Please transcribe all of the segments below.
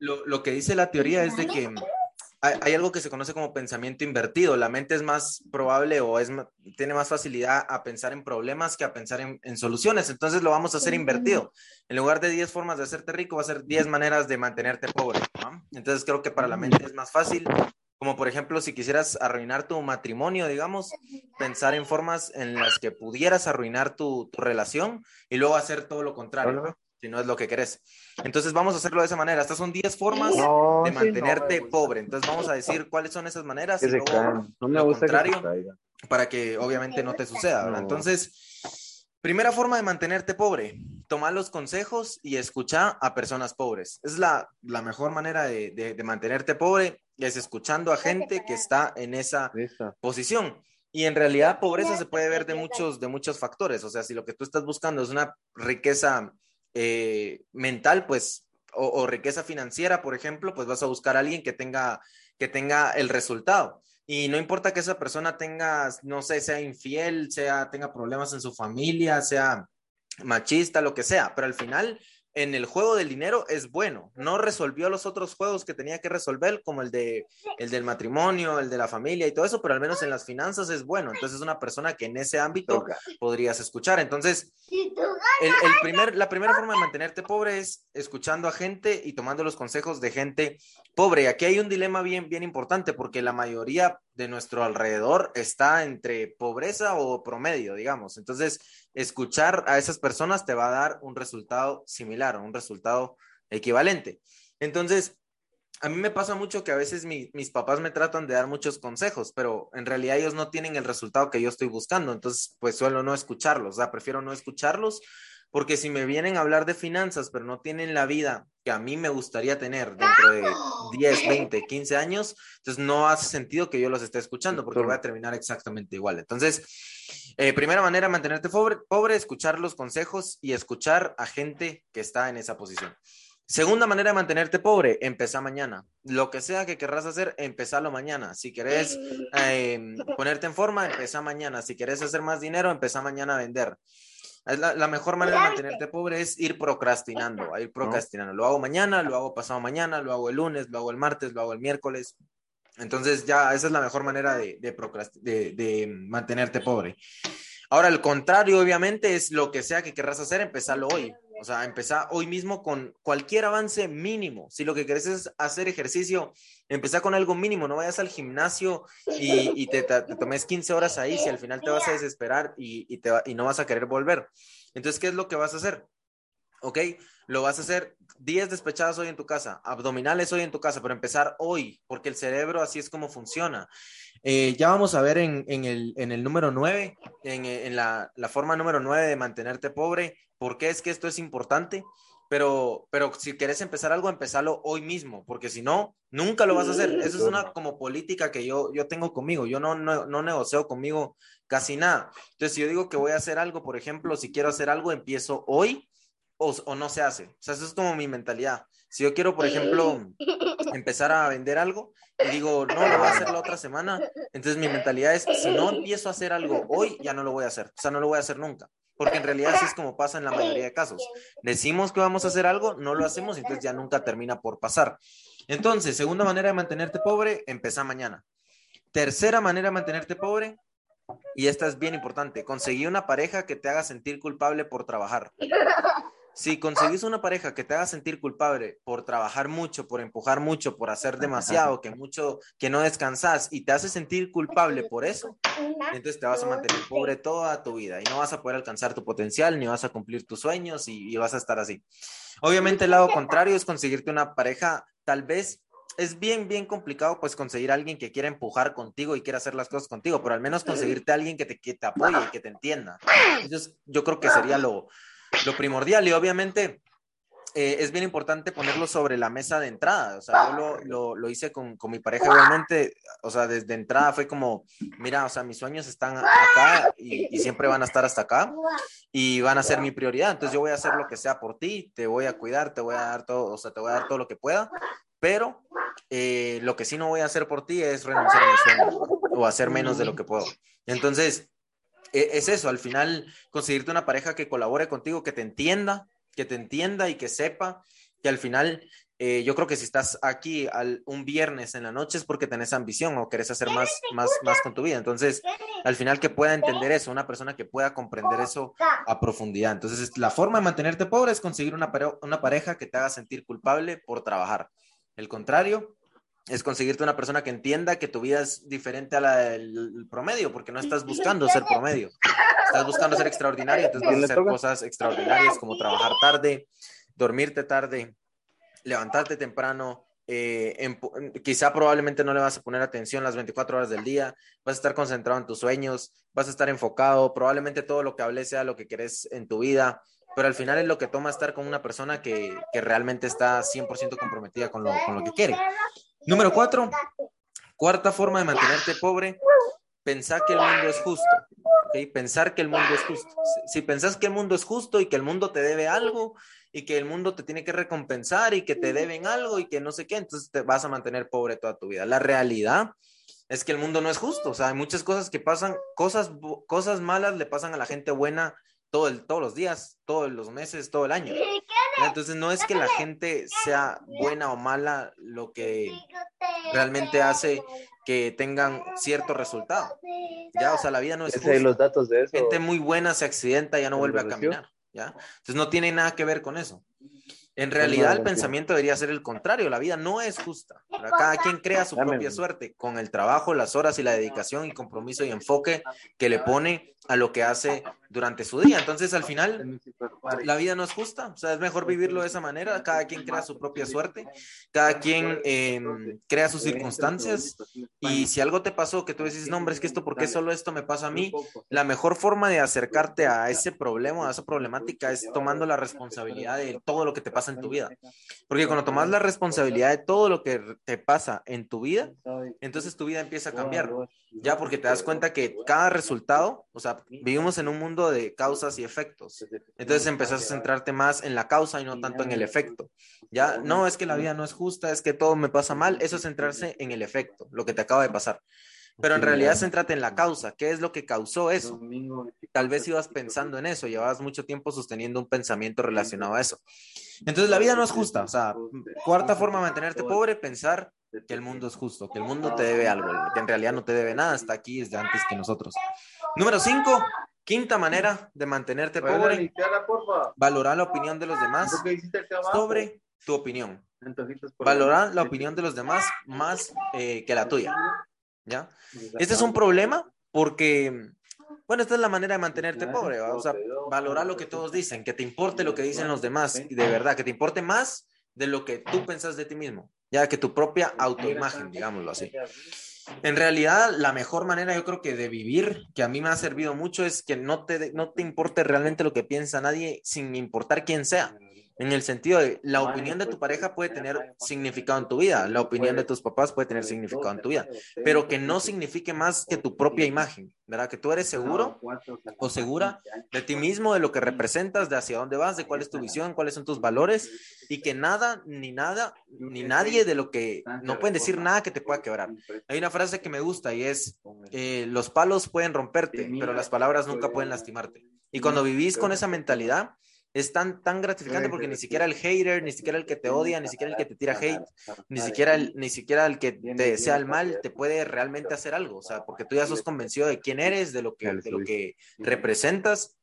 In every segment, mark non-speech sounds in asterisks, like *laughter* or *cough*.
lo, lo que dice la teoría es de que hay, algo que se conoce como pensamiento invertido. La mente es más probable o es, tiene más facilidad a pensar en problemas que a pensar en, en, soluciones. Entonces lo vamos a hacer invertido. En lugar de 10 formas de hacerte rico, va a ser 10 maneras de mantenerte pobre. ¿no? Entonces creo que para la mente es más fácil. Como por ejemplo, si quisieras arruinar tu matrimonio, digamos, pensar en formas en las que pudieras arruinar tu, tu relación y luego hacer todo lo contrario. ¿no? Si no es lo que querés. Entonces vamos a hacerlo de esa manera. Estas son 10 formas no, de mantenerte sí, no, pobre. Entonces vamos a decir cuáles son esas maneras y luego no me lo gusta contrario que para que obviamente no te suceda. ¿verdad? Entonces, primera forma de mantenerte pobre, tomar los consejos y escuchar a personas pobres. Es la, la mejor manera de, de, de mantenerte pobre, es escuchando a gente que está en esa posición. Y en realidad pobreza se puede ver de muchos, de muchos factores. O sea, si lo que tú estás buscando es una riqueza eh, mental, pues, o, o, riqueza financiera, por ejemplo, pues vas a buscar a alguien que tenga, que tenga el resultado. Y no importa que esa persona tenga, no sé, sea infiel, sea, tenga problemas en su familia, sea machista, lo que sea, pero al final en el juego del dinero es bueno. No resolvió los otros juegos que tenía que resolver, como el, de, el del matrimonio, el de la familia y todo eso, pero al menos en las finanzas es bueno. Entonces es una persona que en ese ámbito podrías escuchar. Entonces, el, el primer, la primera forma de mantenerte pobre es escuchando a gente y tomando los consejos de gente pobre. Y aquí hay un dilema bien, bien importante porque la mayoría de nuestro alrededor está entre pobreza o promedio, digamos. Entonces, escuchar a esas personas te va a dar un resultado similar, un resultado equivalente. Entonces, a mí me pasa mucho que a veces mi, mis papás me tratan de dar muchos consejos, pero en realidad ellos no tienen el resultado que yo estoy buscando. Entonces, pues suelo no escucharlos, o sea, prefiero no escucharlos porque si me vienen a hablar de finanzas, pero no tienen la vida que a mí me gustaría tener dentro de 10, 20, 15 años, entonces no hace sentido que yo los esté escuchando porque voy a terminar exactamente igual. Entonces, eh, primera manera, mantenerte pobre, pobre, escuchar los consejos y escuchar a gente que está en esa posición. Segunda manera de mantenerte pobre, empezá mañana. Lo que sea que querrás hacer, empezalo mañana. Si querés eh, ponerte en forma, empezá mañana. Si querés hacer más dinero, empezá mañana a vender. La, la, mejor manera de mantenerte pobre es ir procrastinando, a ir procrastinando. Lo hago mañana, lo hago pasado mañana, lo hago el lunes, lo hago el martes, lo hago el miércoles. Entonces ya esa es la mejor manera de, de, de, de mantenerte pobre. Ahora, el contrario, obviamente, es lo que sea que querrás hacer, empezarlo hoy. O sea, empezar hoy mismo con cualquier avance mínimo. Si lo que querés es hacer ejercicio, empezar con algo mínimo. No vayas al gimnasio y, te, tomes 15 horas ahí si al final te vas a desesperar y, y no vas a querer volver. Entonces, ¿qué es lo que vas a hacer? ¿Ok? Lo vas a hacer 10 despechadas hoy en tu casa, abdominales hoy en tu casa, pero empezar hoy, porque el cerebro así es como funciona. Eh, ya vamos a ver en, en, el, en el, número 9, en, en la, la, forma número 9 de mantenerte pobre, por qué es que esto es importante, pero, pero si quieres empezar algo, empezalo hoy mismo, porque si no, nunca lo vas a hacer. Esa es una como política que yo, yo tengo conmigo, yo no, no, no negocio conmigo casi nada. Entonces, si yo digo que voy a hacer algo, por ejemplo, si quiero hacer algo, empiezo hoy o, o no se hace. O sea, eso es como mi mentalidad. Si yo quiero, por ejemplo, *laughs* empezar a vender algo y digo, no, lo voy a hacer la otra semana, entonces mi mentalidad es, si no empiezo a hacer algo hoy, ya no lo voy a hacer. O sea, no lo voy a hacer nunca. Porque en realidad así es como pasa en la mayoría de casos. Decimos que vamos a hacer algo, no lo hacemos, entonces ya nunca termina por pasar. Entonces, segunda manera de mantenerte pobre, empezar mañana. Tercera manera de mantenerte pobre, y esta es bien importante, conseguir una pareja que te haga sentir culpable por trabajar. *laughs* Si conseguís una pareja que te haga sentir culpable por trabajar mucho, por empujar mucho, por hacer demasiado, que mucho, que no descansas y te hace sentir culpable por eso, entonces te vas a mantener pobre toda tu vida y no vas a poder alcanzar tu potencial, ni vas a cumplir tus sueños y, y vas a estar así. Obviamente el lado contrario es conseguirte una pareja tal vez es bien, bien complicado pues conseguir a alguien que quiera empujar contigo y quiera hacer las cosas contigo, pero al menos conseguirte a alguien que te, que te apoye y que te entienda. Entonces yo creo que sería lo, lo primordial y obviamente eh, es bien importante ponerlo sobre la mesa de entrada. O sea, yo lo, lo, hice con, con, mi pareja igualmente. O sea, desde entrada fue como, mira, o sea, mis sueños están acá y, siempre van a estar hasta acá y van a ser mi prioridad. Entonces yo voy a hacer lo que sea por ti, te voy a cuidar, te voy a dar todo, o sea, te voy a dar todo lo que pueda. Pero eh, lo que sí no voy a hacer por ti es renunciar a mis sueños o hacer menos de lo que puedo. Entonces, es eso, al final conseguirte una pareja que colabore contigo, que te entienda, que te entienda y que sepa que al final eh, yo creo que si estás aquí al, un viernes en la noche es porque tenés ambición o querés hacer más, más, más con tu vida. Entonces, al final que pueda entender eso, una persona que pueda comprender eso a profundidad. Entonces, la forma de mantenerte pobre es conseguir una, una pareja que te haga sentir culpable por trabajar. El contrario, es conseguirte una persona que entienda que tu vida es diferente a la del promedio, porque no estás buscando ser promedio, estás buscando ser extraordinario, entonces vas a hacer cosas extraordinarias como trabajar tarde, dormirte tarde, levantarte temprano, eh, en, quizá probablemente no le vas a poner atención las 24 horas del día, vas a estar concentrado en tus sueños, vas a estar enfocado, probablemente todo lo que hables sea lo que querés en tu vida, pero al final es lo que toma estar con una persona que, que realmente está 100% comprometida con lo, con lo que quiere. Número cuatro, cuarta forma de mantenerte pobre, pensar que el mundo es justo. ¿okay? Pensar que el mundo es justo. Si, pensás que el mundo es justo y que el mundo te debe algo y que el mundo te tiene que recompensar y que te deben algo y que no sé qué, entonces te vas a mantener pobre toda tu vida. La realidad es que el mundo no es justo. O sea, hay muchas cosas que pasan, cosas, cosas malas le pasan a la gente buena todo el, todos los días, todos los meses, todo el año. Entonces no es que la gente sea buena o mala lo que realmente hace que tengan cierto resultado. Ya, o sea, la vida no es justa. los datos de eso. Gente muy buena se accidenta y ya no vuelve a caminar, ¿ya? Entonces no tiene nada que ver con eso. En realidad el pensamiento debería ser el contrario, la vida no es justa. Cada quien crea su propia suerte con el trabajo, las horas y la dedicación y compromiso y enfoque que le pone a lo que hace durante su día. Entonces, al final, la vida no es justa. O sea, es mejor vivirlo de esa manera. Cada quien crea su propia suerte. Cada quien eh, crea sus circunstancias. Y si algo te pasó que tú dices, no, hombre, es que esto, ¿por qué solo esto me pasa a mí? La mejor forma de acercarte a ese problema, a esa problemática, es tomando la responsabilidad de todo lo que te pasa en tu vida. Porque cuando tomas la responsabilidad de todo lo que te pasa en tu vida, entonces tu vida empieza a cambiar. Ya, porque te das cuenta que cada resultado, o sea, vivimos en un mundo de causas y efectos. Entonces empezás a centrarte más en la causa y no tanto en el efecto. Ya, no es que la vida no es justa, es que todo me pasa mal, eso es centrarse en el efecto, lo que te acaba de pasar. Pero en realidad céntrate en la causa, ¿qué es lo que causó eso? Tal vez ibas pensando en eso, llevabas mucho tiempo sosteniendo un pensamiento relacionado a eso. Entonces la vida no es justa, o sea, cuarta forma de mantenerte pobre, pensar que el mundo es justo, que el mundo te debe algo, que en realidad no te debe nada, está aquí desde antes que nosotros. Número cinco, quinta manera de mantenerte pobre, valorar la opinión de los demás sobre tu opinión. Valorar la opinión de los demás más eh, que la tuya. ¿Ya? Este es un problema porque, bueno, esta es la manera de mantenerte pobre, o sea, valorar lo que todos dicen, que te importe lo que dicen los demás, y de verdad, que te importe más de lo que tú pensas de ti mismo, ya que tu propia autoimagen, digámoslo así. En realidad, la mejor manera yo creo que de vivir, que a mí me ha servido mucho, es que no te, no te importe realmente lo que piensa nadie, sin importar quién sea. En el sentido de la opinión de tu pareja puede tener significado en tu vida, la opinión de tus papás puede tener significado en tu vida, pero que no signifique más que tu propia imagen, ¿verdad? Que tú eres seguro o segura de ti mismo, de lo que representas, de hacia dónde vas, de cuál es tu visión, cuáles son tus valores y que nada, ni nada, ni nadie de lo que, no pueden decir nada que te pueda quebrar. Hay una frase que me gusta y es, eh, los palos pueden romperte, pero las palabras nunca pueden lastimarte. Y cuando vivís con esa mentalidad, es tan, tan gratificante porque ni siquiera el hater, ni siquiera el que te odia, ni siquiera el que te tira hate, ni siquiera el, ni siquiera el que te desea el mal, te puede realmente hacer algo. O sea, porque tú ya sos convencido de quién eres, de lo que, de lo que representas.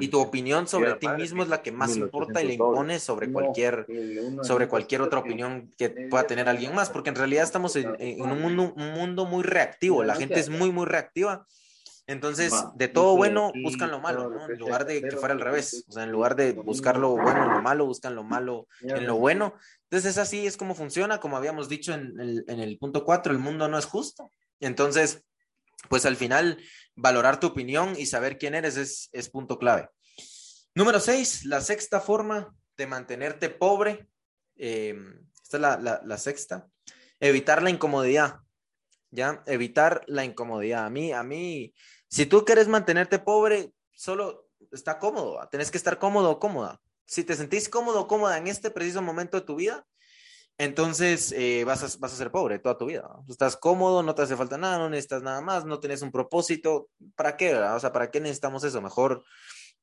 Y tu opinión sobre ti mismo es la que más importa y le impone sobre cualquier, sobre cualquier otra opinión que pueda tener alguien más, porque en realidad estamos en, en un, mundo, un mundo muy reactivo, la gente es muy, muy reactiva entonces, de todo bueno, buscan lo malo, ¿no? En lugar de que fuera al revés. O sea, en lugar de buscar lo bueno en lo malo, buscan lo malo en lo bueno. Entonces, es así, es como funciona. Como habíamos dicho en el, en el punto 4, el mundo no es justo. Entonces, pues al final, valorar tu opinión y saber quién eres es, es punto clave. Número 6, la sexta forma de mantenerte pobre, eh, esta es la, la, sexta, evitar la incomodidad, ¿ya? Evitar la incomodidad. A mí, a mí, si tú quieres mantenerte pobre, solo está cómodo, tenés que estar cómodo o cómoda. Si te sentís cómodo o cómoda en este preciso momento de tu vida, entonces eh, vas, a, vas a ser pobre toda tu vida. Estás cómodo, no te hace falta nada, no necesitas nada más, no tienes un propósito. ¿Para qué? O sea, ¿para qué necesitamos eso? Mejor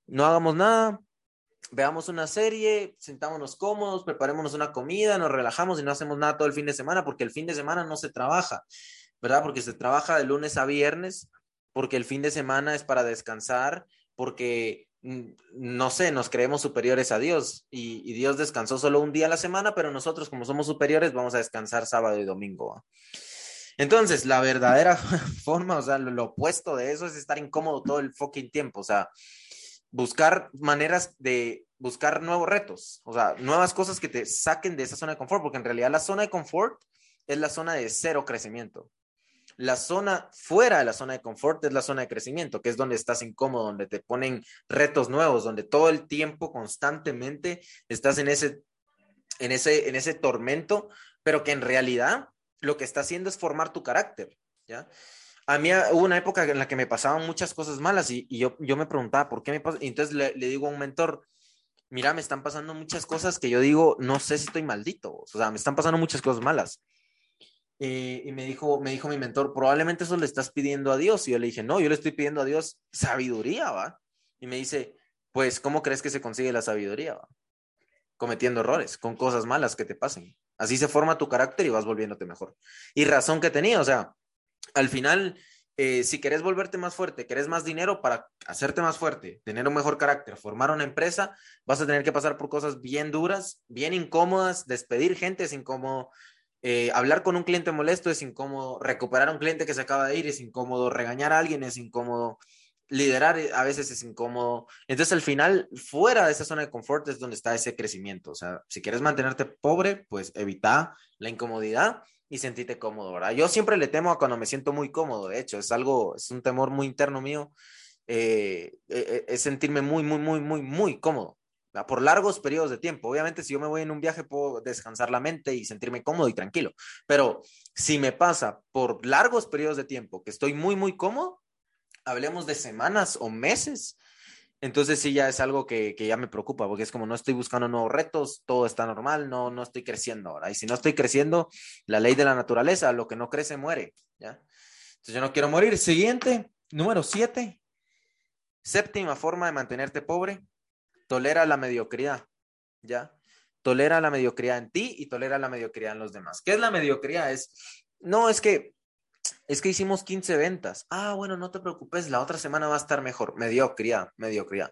no hagamos nada, veamos una serie, sentámonos cómodos, preparémonos una comida, nos relajamos y no hacemos nada todo el fin de semana, porque el fin de semana no se trabaja, ¿verdad? Porque se trabaja de lunes a viernes, porque el fin de semana es para descansar, porque, mm, no sé, nos creemos superiores a Dios y, Dios descansó solo un día a la semana, pero nosotros como somos superiores vamos a descansar sábado y domingo. Entonces, la verdadera *laughs* forma, o sea, lo opuesto de eso es estar incómodo todo el fucking tiempo, o sea, buscar maneras de buscar nuevos retos, o sea, nuevas cosas que te saquen de esa zona de confort, porque en realidad la zona de confort es la zona de cero crecimiento. La zona fuera de la zona de confort es la zona de crecimiento, que es donde estás incómodo, donde te ponen retos nuevos, donde todo el tiempo, constantemente, estás en ese, en ese, en ese tormento, pero que en realidad lo que está haciendo es formar tu carácter, ¿ya? a mí ah, hubo una época en la que me pasaban muchas cosas malas y, yo, yo me preguntaba, ¿por qué me pasa? Entonces le, digo a un mentor, mira, me están pasando muchas cosas que yo digo, no sé si estoy maldito, o sea, me están pasando muchas cosas malas. Y me dijo, me dijo mi mentor, probablemente eso le estás pidiendo a Dios. Y yo le dije, no, yo le estoy pidiendo a Dios sabiduría, ¿va? Y me dice, pues, ¿cómo crees que se consigue la sabiduría? Cometiendo errores, con cosas malas que te pasen. Así se forma tu carácter y vas volviéndote mejor. Y razón que tenía, o sea, al final, eh, si querés volverte más fuerte, querés más dinero para hacerte más fuerte, tener un mejor carácter, formar una empresa, vas a tener que pasar por cosas bien duras, bien incómodas, despedir gente es incómodo, eh, hablar con un cliente molesto es incómodo, recuperar a un cliente que se acaba de ir es incómodo, regañar a alguien es incómodo, liderar a veces es incómodo. Entonces, al final, fuera de esa zona de confort es donde está ese crecimiento. O sea, si quieres mantenerte pobre, pues evita la incomodidad y sentirte cómodo, ¿verdad? Yo siempre le temo a cuando me siento muy cómodo, de hecho, es algo, es un temor muy interno mío, eh, eh, eh, es sentirme muy, muy, muy, muy, muy cómodo. Por largos periodos de tiempo. Obviamente, si yo me voy en un viaje, puedo descansar la mente y sentirme cómodo y tranquilo, pero si me pasa por largos periodos de tiempo que estoy muy, muy cómodo, hablemos de semanas o meses, entonces sí ya es algo que, ya me preocupa, porque es como no estoy buscando nuevos retos, todo está normal, no, no estoy creciendo ahora. Y si no estoy creciendo, la ley de la naturaleza, lo que no crece muere, ¿ya? Entonces yo no quiero morir. Siguiente, número siete. Séptima forma de mantenerte pobre, tolera la mediocridad, ¿ya? Tolera la mediocridad en ti y tolera la mediocridad en los demás. ¿Qué es la mediocridad? Es, no, es que es que hicimos 15 ventas. Ah, bueno, no te preocupes, la otra semana va a estar mejor. Mediocridad, mediocridad.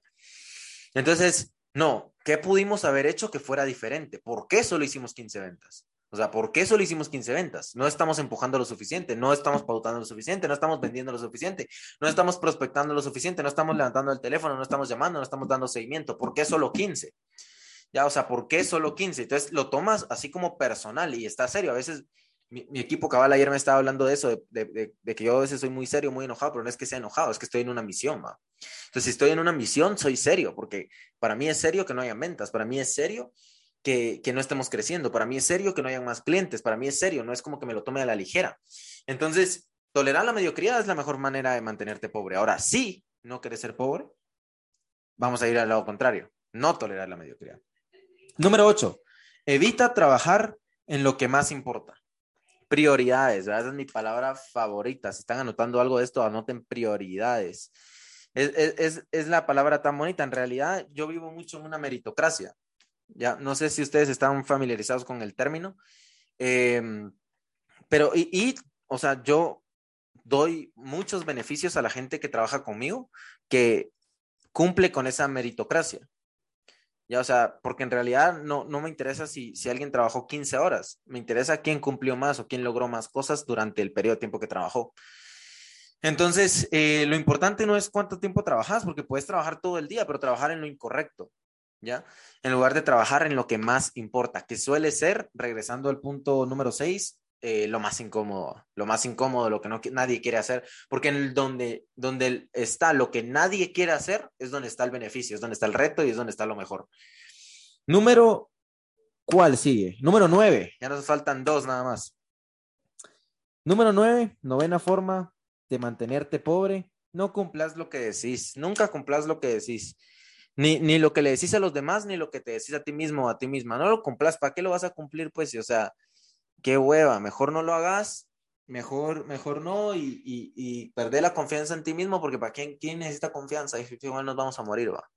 Entonces, no, ¿qué pudimos haber hecho que fuera diferente? ¿Por qué solo hicimos 15 ventas? O sea, ¿por qué solo hicimos 15 ventas? No estamos empujando lo suficiente, no estamos pautando lo suficiente, no estamos vendiendo lo suficiente, no estamos prospectando lo suficiente, no estamos levantando el teléfono, no estamos llamando, no estamos dando seguimiento. ¿Por qué solo 15? Ya, o sea, ¿por qué solo 15? Entonces lo tomas así como personal y está serio. A veces mi, equipo cabal ayer me estaba hablando de eso, de, que yo a veces soy muy serio, muy enojado, pero no es que sea enojado, es que estoy en una misión, ¿va? Entonces, si estoy en una misión, soy serio, porque para mí es serio que no haya ventas, para mí es serio que, que, no estemos creciendo, para mí es serio que no haya más clientes, para mí es serio, no es como que me lo tome a la ligera. Entonces, tolerar la mediocridad es la mejor manera de mantenerte pobre. Ahora, si no quieres ser pobre, vamos a ir al lado contrario, no tolerar la mediocridad. Número 8, evita trabajar en lo que más importa prioridades, Esa es mi palabra favorita. Si están anotando algo de esto, anoten prioridades. Es, la palabra tan bonita. En realidad, yo vivo mucho en una meritocracia. Ya, no sé si ustedes están familiarizados con el término. Em, pero, y, o sea, yo doy muchos beneficios a la gente que trabaja conmigo que cumple con esa meritocracia. Ya, o sea, porque en realidad no, no me interesa si, si alguien trabajó 15 horas, me interesa quién cumplió más o quién logró más cosas durante el periodo de tiempo que trabajó. Entonces, eh, lo importante no es cuánto tiempo trabajas, porque puedes trabajar todo el día, pero trabajar en lo incorrecto, ¿ya? En lugar de trabajar en lo que más importa, que suele ser, regresando al punto número 6, eh, lo más incómodo, lo más incómodo, lo que no, nadie quiere hacer, porque en donde, donde está lo que nadie quiere hacer es donde está el beneficio, es donde está el reto y es donde está lo mejor. Número, ¿cuál sigue? Número nueve. Ya nos faltan dos nada más. Número nueve, novena forma de mantenerte pobre. No cumplas lo que decís. Nunca cumplas lo que decís. Ni, ni lo que le decís a los demás, ni lo que te decís a ti mismo o a ti misma. No lo cumplas. ¿Para qué lo vas a cumplir? Pues, o sea, qué hueva. Mejor no lo hagas. Mejor, mejor no. Y, y, y perder la confianza en ti mismo, porque ¿para quién, quién necesita confianza? Igual nos vamos a morir, va.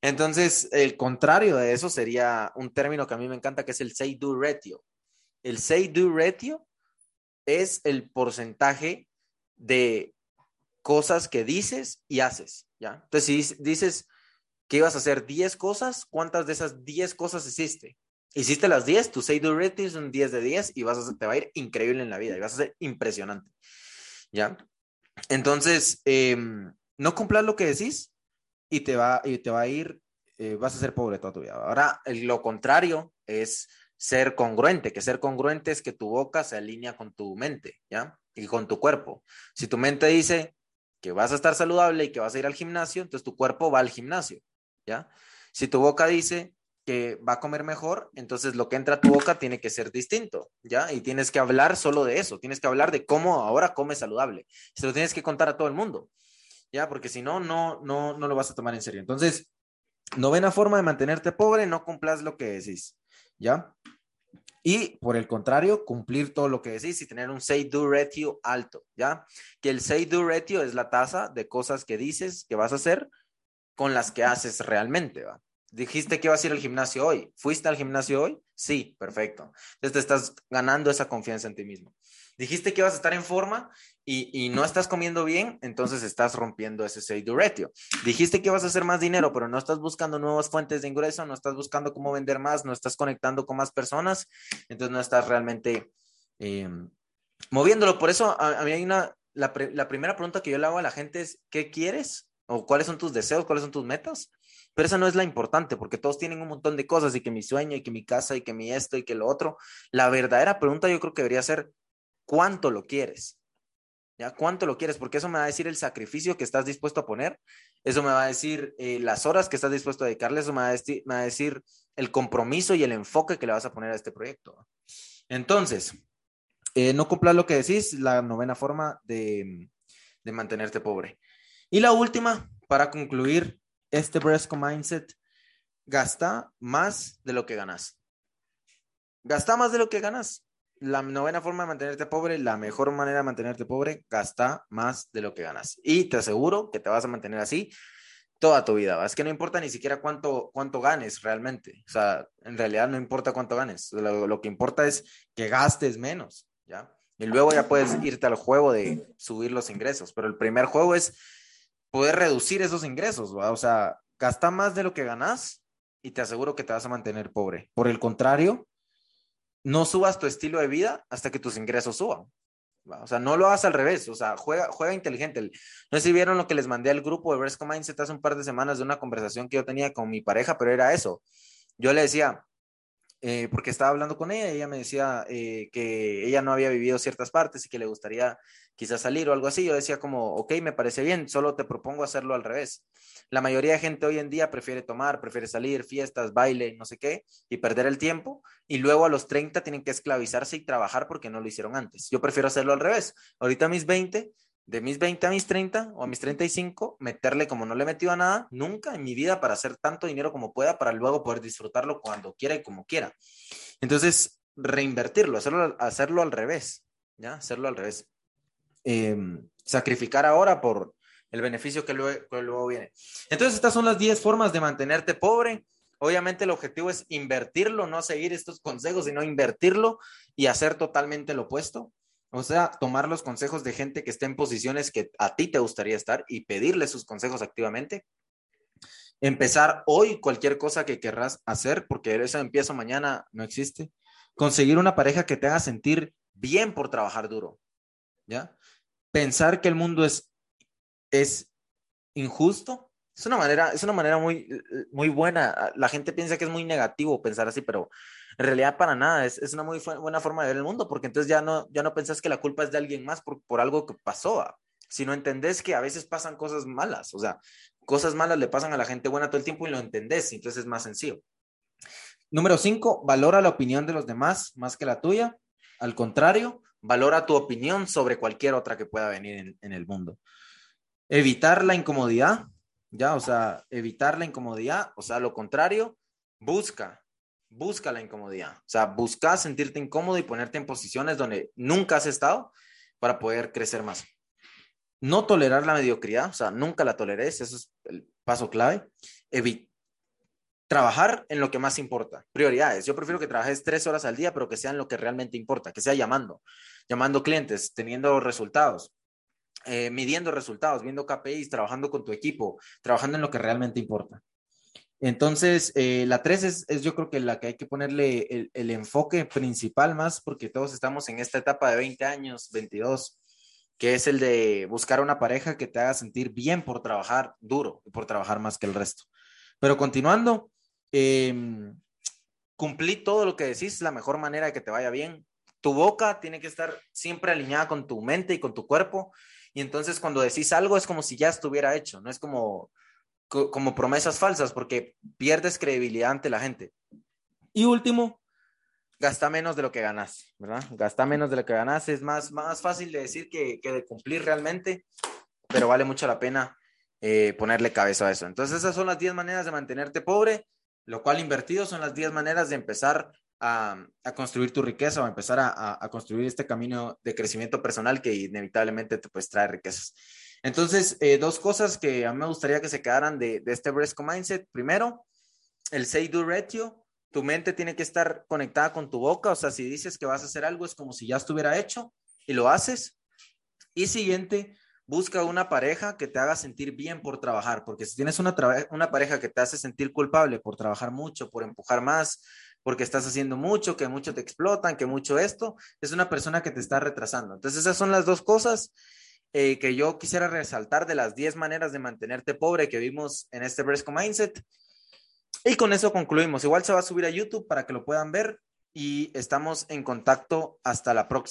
Entonces, el contrario de eso sería un término que a mí me encanta, que es el say-do ratio. El say-do ratio es el porcentaje de cosas que dices y haces, ¿ya? Entonces, si dices que ibas a hacer 10 cosas, ¿cuántas de esas 10 cosas hiciste? Hiciste las 10, tu say-do ratio es un 10 de 10 y vas te va a ir increíble en la vida y vas a ser impresionante, ¿ya? Entonces, eh, no cumplas lo que decís, y te va, y te va a ir, eh, vas a ser pobre toda tu vida. Ahora, lo contrario es ser congruente, que ser congruente es que tu boca se alinea con tu mente, ¿ya? Y con tu cuerpo. Si tu mente dice que vas a estar saludable y que vas a ir al gimnasio, entonces tu cuerpo va al gimnasio, ¿ya? Si tu boca dice que va a comer mejor, entonces lo que entra a tu boca tiene que ser distinto, ¿ya? Y tienes que hablar solo de eso, tienes que hablar de cómo ahora comes saludable. Se lo tienes que contar a todo el mundo. ¿ya? Porque si no, no, no, no lo vas a tomar en serio. Entonces, novena forma de mantenerte pobre, no cumplas lo que decís, ¿ya? Y por el contrario, cumplir todo lo que decís y tener un say-do ratio alto, ¿ya? Que el say-do ratio es la tasa de cosas que dices que vas a hacer con las que haces realmente. Dijiste que ibas a ir al gimnasio hoy. ¿Fuiste al gimnasio hoy? Sí, perfecto. Entonces te estás ganando esa confianza en ti mismo. Dijiste que ibas a estar en forma y, no estás comiendo bien, entonces estás rompiendo ese say-do ratio. Dijiste que vas a hacer más dinero, pero no estás buscando nuevas fuentes de ingreso, no estás buscando cómo vender más, no estás conectando con más personas, entonces no estás realmente eh, moviéndolo. Por eso a, mí hay una, la primera pregunta que yo le hago a la gente es, ¿qué quieres? ¿O cuáles son tus deseos? ¿Cuáles son tus metas? Pero esa no es la importante, porque todos tienen un montón de cosas y que mi sueño y que mi casa y que mi esto y que lo otro. La verdadera pregunta yo creo que debería ser, ¿cuánto lo quieres? ¿Ya? ¿Cuánto lo quieres? Porque eso me va a decir el sacrificio que estás dispuesto a poner, eso me va a decir eh, las horas que estás dispuesto a dedicarle, eso me va, a decir, a decir el compromiso y el enfoque que le vas a poner a este proyecto. Entonces, eh, no cumplas lo que decís, la novena forma de, de mantenerte pobre. Y la última, para concluir este Bresco Mindset, gasta más de lo que ganas. Gasta más de lo que ganas la novena forma de mantenerte pobre, la mejor manera de mantenerte pobre, gasta más de lo que ganas. Y te aseguro que te vas a mantener así toda tu vida. Es que no importa ni siquiera cuánto, cuánto ganes realmente. O sea, en realidad no importa cuánto ganes. Lo, lo que importa es que gastes menos, ¿ya? Y luego ya puedes irte al juego de subir los ingresos. Pero el primer juego es poder reducir esos ingresos, ¿va? O sea, gasta más de lo que ganas y te aseguro que te vas a mantener pobre. Por el contrario, no subas tu estilo de vida hasta que tus ingresos suban. O sea, no lo hagas al revés, o sea, juega, juega inteligente. No sé si vieron lo que les mandé al grupo de Bresco Mindset hace un par de semanas de una conversación que yo tenía con mi pareja, pero era eso. Yo le decía, eh, porque estaba hablando con ella y ella me decía eh, que ella no había vivido ciertas partes y que le gustaría quizás salir o algo así. Yo decía como, ok, me parece bien, solo te propongo hacerlo al revés. La mayoría de gente hoy en día prefiere tomar, prefiere salir, fiestas, baile, no sé qué, y perder el tiempo. Y luego a los 30 tienen que esclavizarse y trabajar porque no lo hicieron antes. Yo prefiero hacerlo al revés. Ahorita a mis 20, de mis 20 a mis 30 o a mis 35, meterle como no le he metido a nada nunca en mi vida para hacer tanto dinero como pueda para luego poder disfrutarlo cuando quiera y como quiera. Entonces, reinvertirlo, hacerlo, hacerlo al revés, ¿ya? Hacerlo al revés. Em, sacrificar ahora por el beneficio que luego, viene. Entonces, estas son las 10 formas de mantenerte pobre. Obviamente el objetivo es invertirlo, no seguir estos consejos, sino invertirlo y hacer totalmente lo opuesto. O sea, tomar los consejos de gente que esté en posiciones que a ti te gustaría estar y pedirle sus consejos activamente. Empezar hoy cualquier cosa que querrás hacer, porque eso empiezo mañana no existe. Conseguir una pareja que te haga sentir bien por trabajar duro. ¿Ya? Pensar que el mundo es es injusto. Es una manera, es una manera muy, muy buena. La gente piensa que es muy negativo pensar así, pero en realidad para nada. Es, es una muy buena forma de ver el mundo, porque entonces ya no, ya no pensás que la culpa es de alguien más por, por algo que pasó, Si no entendés que a veces pasan cosas malas. O sea, cosas malas le pasan a la gente buena todo el tiempo y lo entendés, entonces es más sencillo. Número cinco, valora la opinión de los demás más que la tuya. Al contrario, valora tu opinión sobre cualquier otra que pueda venir en, en el mundo. Evitar la incomodidad, ya, o sea, evitar la incomodidad, o sea, lo contrario, busca, busca la incomodidad. O sea, busca sentirte incómodo y ponerte en posiciones donde nunca has estado para poder crecer más. No tolerar la mediocridad, o sea, nunca la toleres, eso es el paso clave. trabajar en lo que más importa, prioridades. Yo prefiero que trabajes tres horas al día, pero que sean lo que realmente importa, que sea llamando, llamando clientes, teniendo resultados, eh, midiendo resultados, viendo KPIs, trabajando con tu equipo, trabajando en lo que realmente importa. Entonces, eh, la 3 es, es, yo creo que la que hay que ponerle el, el, enfoque principal más, porque todos estamos en esta etapa de 20 años, 22, que es el de buscar una pareja que te haga sentir bien por trabajar duro y por trabajar más que el resto. Pero continuando, eh, cumplir todo lo que decís, la mejor manera de que te vaya bien. Tu boca tiene que estar siempre alineada con tu mente y con tu cuerpo. Y entonces cuando decís algo es como si ya estuviera hecho, no es como como promesas falsas porque pierdes credibilidad ante la gente. Y último, gasta menos de lo que ganas, ¿verdad? Gasta menos de lo que ganas. Es más, más fácil de decir que, que de cumplir realmente, pero vale mucho la pena eh, ponerle cabeza a eso. Entonces esas son las 10 maneras de mantenerte pobre, lo cual invertido son las 10 maneras de empezar a, a, construir tu riqueza o empezar a, a, construir este camino de crecimiento personal que inevitablemente te pues trae riquezas. Entonces, eh, dos cosas que a mí me gustaría que se quedaran de, este Bresco Mindset. Primero, el say-do ratio. Tu mente tiene que estar conectada con tu boca. O sea, si dices que vas a hacer algo, es como si ya estuviera hecho y lo haces. Y siguiente, busca una pareja que te haga sentir bien por trabajar. Porque si tienes una pareja que te hace sentir culpable por trabajar mucho, por empujar más, porque estás haciendo mucho, que mucho te explotan, que mucho esto, es una persona que te está retrasando. Entonces, esas son las dos cosas eh, que yo quisiera resaltar de las 10 maneras de mantenerte pobre que vimos en este Bresco Mindset. Y con eso concluimos. Igual se va a subir a YouTube para que lo puedan ver y estamos en contacto hasta la próxima.